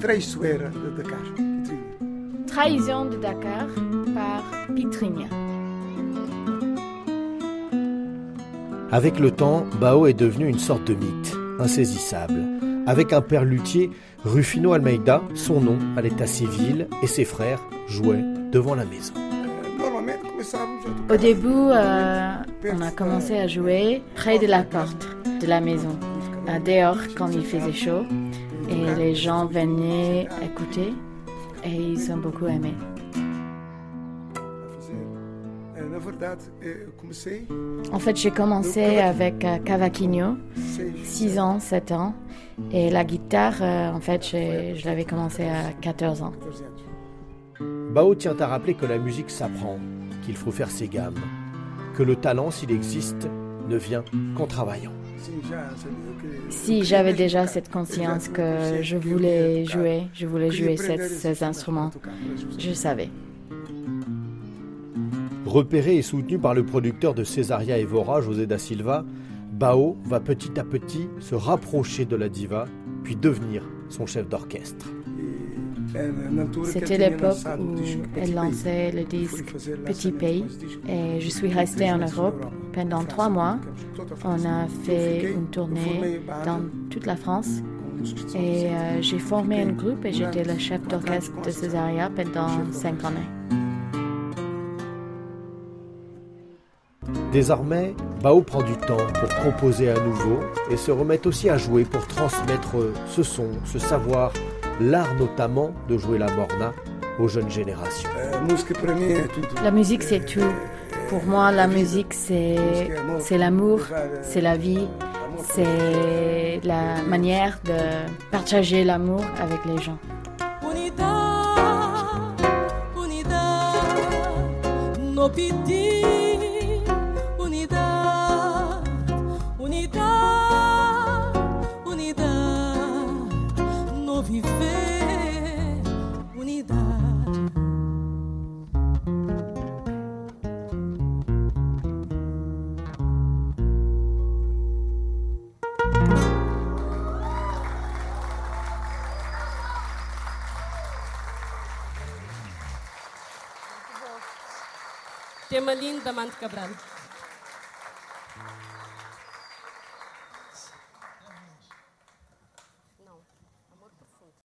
traiçoeira de Dakar. Trahison de Dakar par Pitrinia. Avec le temps, Bao est devenu une sorte de mythe, insaisissable. Avec un père luthier, Rufino Almeida, son nom à l'état civil, et ses frères jouaient devant la maison. Au début, euh, on a commencé à jouer près de la porte de la maison, à dehors quand il faisait chaud, et les gens venaient écouter, et ils ont beaucoup aimé. En fait, j'ai commencé avec euh, Cavaquinho, 6 ans, 7 ans. Et la guitare, euh, en fait, je l'avais commencé à 14 ans. Bao tient à rappeler que la musique s'apprend, qu'il faut faire ses gammes, que le talent, s'il existe, ne vient qu'en travaillant. Si j'avais déjà cette conscience que je voulais jouer, je voulais jouer ces instruments, je savais. Repéré et soutenu par le producteur de Césaria Evora, José da Silva, Bao va petit à petit se rapprocher de la diva, puis devenir son chef d'orchestre. C'était l'époque où elle lançait le disque Petit Pays. Et je suis restée en Europe pendant trois mois. On a fait une tournée dans toute la France. Et euh, j'ai formé un groupe et j'étais le chef d'orchestre de Césaria pendant cinq années. Désormais, Bao prend du temps pour composer à nouveau et se remet aussi à jouer pour transmettre ce son, ce savoir, l'art notamment de jouer la morna aux jeunes générations. La musique, c'est tout. Pour moi, la musique, c'est, c'est l'amour, c'est la vie, c'est la manière de partager l'amour avec les gens. Tema lindo da Cabral.